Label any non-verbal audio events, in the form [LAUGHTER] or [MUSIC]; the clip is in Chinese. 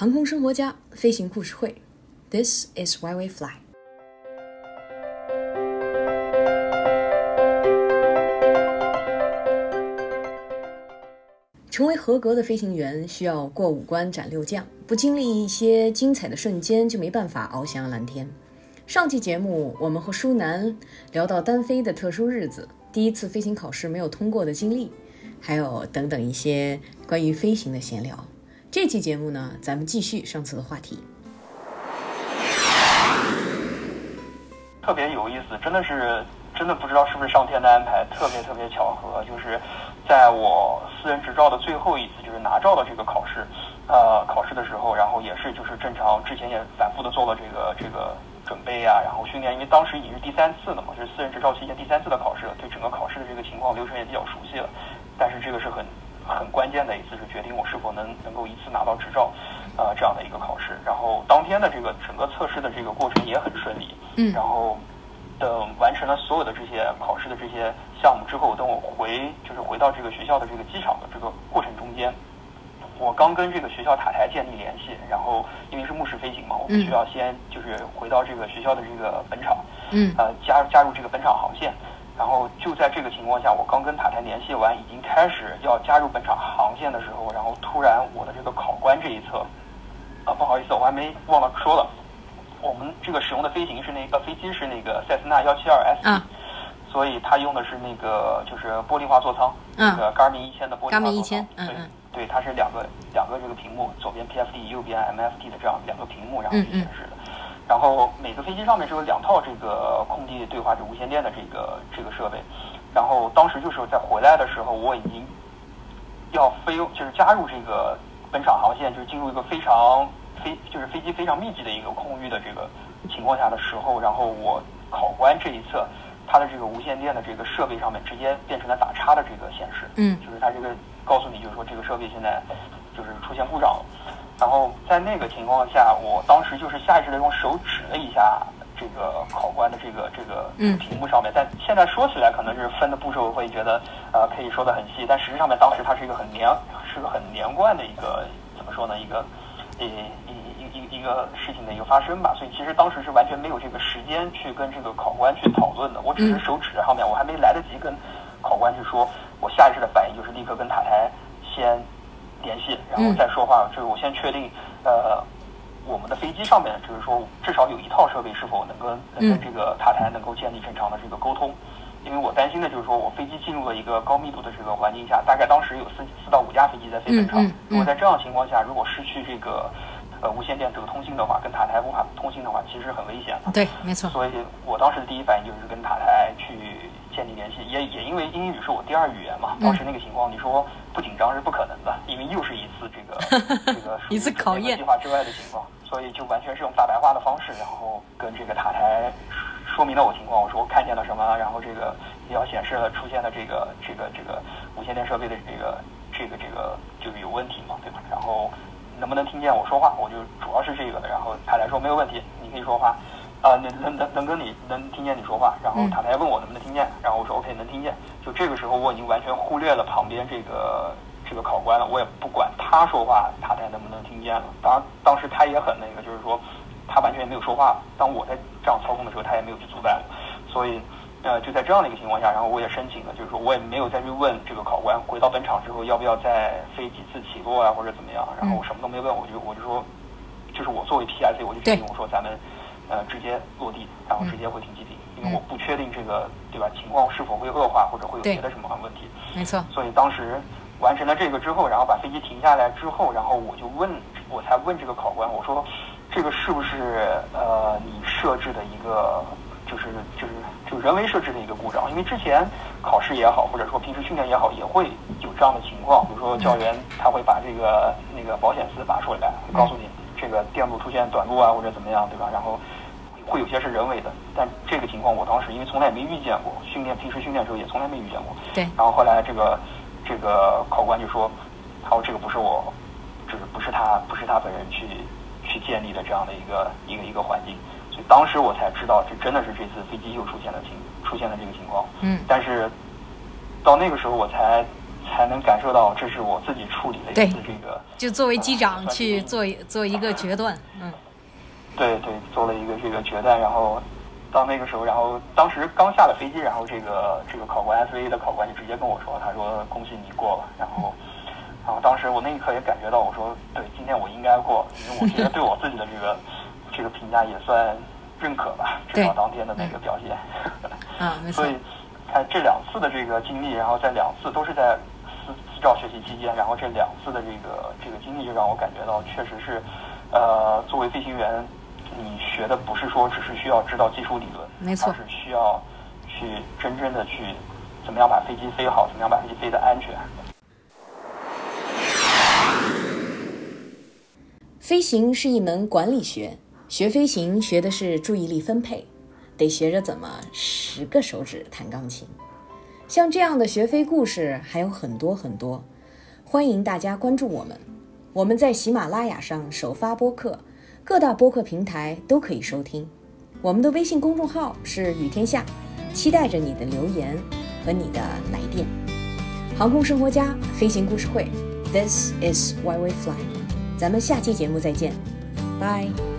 航空生活家飞行故事会，This is why we fly。成为合格的飞行员，需要过五关斩六将，不经历一些精彩的瞬间，就没办法翱翔蓝天。上期节目，我们和舒楠聊到单飞的特殊日子，第一次飞行考试没有通过的经历，还有等等一些关于飞行的闲聊。这期节目呢，咱们继续上次的话题。特别有意思，真的是真的不知道是不是上天的安排，特别特别巧合，就是在我私人执照的最后一次，就是拿照的这个考试，呃，考试的时候，然后也是就是正常，之前也反复的做了这个这个准备啊，然后训练，因为当时已经是第三次了嘛，就是私人执照期间第三次的考试，对整个考试的这个情况流程也比较熟悉了，但是这个是很很关键的一次，是决定我是否能能够一次拿到执照，呃，这样的一个考试。然后当天的这个整个测试的这个过程也很顺利，嗯然后等完成了所有的这些考试的这些项目之后，等我回就是回到这个学校的这个机场的这个过程中间，我刚跟这个学校塔台建立联系，然后因为是目视飞行嘛，我必须要先就是回到这个学校的这个本场，嗯呃加加入这个本场航线。然后就在这个情况下，我刚跟塔台联系完，已经开始要加入本场航线的时候，然后突然我的这个考官这一侧，啊不好意思，我还没忘了说了，我们这个使用的飞行是那个飞机是那个塞斯纳幺七二 S，、啊所以它用的是那个就是玻璃化座舱，嗯那个 Garmin 一千的玻璃化座舱，1000嗯对嗯对，它是两个两个这个屏幕，左边 PFD，右边 MFD 的这样两个屏幕，然后显示的。然后每个飞机上面是有两套这个空地对话这无线电的这个这个设备。然后当时就是在回来的时候，我已经要飞，就是加入这个本场航线，就是进入一个非常飞，就是飞机非常密集的一个空域的这个情况下的时候，然后我考官这一侧，它的这个无线电的这个设备上面直接变成了打叉的这个显示，嗯就是它这个告诉你，就是说这个设备现在就是出现故障了。然后在那个情况下，我当时就是下意识的用手指了一下这个考官的这个这个嗯屏幕上面，但现在说起来可能是分的步骤会觉得呃可以说的很细，但实际上面当时它是一个很连是个很连贯的一个怎么说呢一个一一一一一个事情的一个发生吧，所以其实当时是完全没有这个时间去跟这个考官去讨论的，我只是嗯。手指在上面，我还没来得及跟考官去说，我下意识的反应就是立刻跟塔台先联系，然后再说话，就是我先确定呃。我们的飞机上面，就是说至少有一套设备是否能跟能跟嗯。这个塔台能够建立正常的这个沟通，因为我担心的就是说我飞机进入了一个高密度的这个环境下，大概当时有四四到五架飞机在飞本场如果在这样的情况下，如果失去这个呃无线电这个通信的话，跟塔台无法通信的话，其实很危险的。对，没错。所以我当时的第一反应就是跟塔台去建立联系，也也因为英语是我第二语言嘛，嗯当时那个情况，你说不紧张是不可能的，因为又是一次这个 [LAUGHS] 这个一次考验计划之外的情况，所以就完全是用大白话的方式，然后跟这个塔台说明了我情况，我说我看见了什么，然后这个要显示了出现了这个这个这个无线电设备的这个这个这个就是有问题嘛，对吧？然后能不能听见我说话，我就主要是这个的。然后塔台说没有问题，你可以说话，啊、能能能能跟你能听见你说话。然后嗯塔台问我能不能听见，然后我说 OK 能听见。就这个时候我已经完全忽略了旁边这个这个考官了，我也不管他说话塔台能不能听见了。当当时他也很那个，就是说他完全没有说话。当我在这样操控的时候，他也没有去阻挡我，所以。呃，就在这样的一个情况下，然后我也申请了，就是说我也没有再去问这个考官，回到本场之后要不要再飞几次起落啊，或者怎么样，然后我什么都没问，我就我就说，就是我作为 PIC，我就决定我说咱们呃直接落地，然后直接回停机坪，因为我不确定这个对吧情况是否会恶化，或者会有别的什么问题，没错。所以当时完成了这个之后，然后把飞机停下来之后，然后我就问，我才问这个考官，我说这个是不是呃你设置的一个就是就是就人为设置的一个故障？因为之前考试也好，或者说平时训练也好，也会有这样的情况，比如说教员他会把这个那个保险丝拔出来，告诉你这个电路出现短路啊，或者怎么样，对吧？然后。会有些是人为的，但这个情况我当时因为从来也没遇见过，训练平时训练的时候也从来没遇见过。对然后后来这个这个考官就说，他说这个不是我，就是不是他不是他本人去去建立的这样的一个一个一个环境，所以当时我才知道这真的是这次飞机又出现了情出现了这个情况。嗯但是到那个时候我才才能感受到这是我自己处理的一次这个，就作为机长去做做一个决断，嗯，对对，做了一个这个决断，然后到那个时候，然后当时刚下了飞机，然后这个这个考官 S V 的考官就直接跟我说，他说恭喜你过了，然后然后当时我那一刻也感觉到，我说对，今天我应该过，因为我觉得对我自己的这个这个评价也算认可吧，至少当天的那个表现，啊，没 [LAUGHS] 错，所以看这两次的这个经历，然后在两次都是在。私照学习期间，然后这两次的这个这个经历，就让我感觉到，确实是，呃，作为飞行员，你学的不是说只是需要知道技术理论，没错，而是需要去真正的去怎么样把飞机飞好，怎么样把飞机飞得安全。飞行是一门管理学，学飞行学的是注意力分配，得学着怎么十个手指弹钢琴。像这样的学飞故事还有很多很多，欢迎大家关注我们。我们在喜马拉雅上首发播客，各大播客平台都可以收听。我们的微信公众号是雨天下，期待着你的留言和你的来电。航空生活家飞行故事会，This is why we fly。咱们下期节目再见，拜。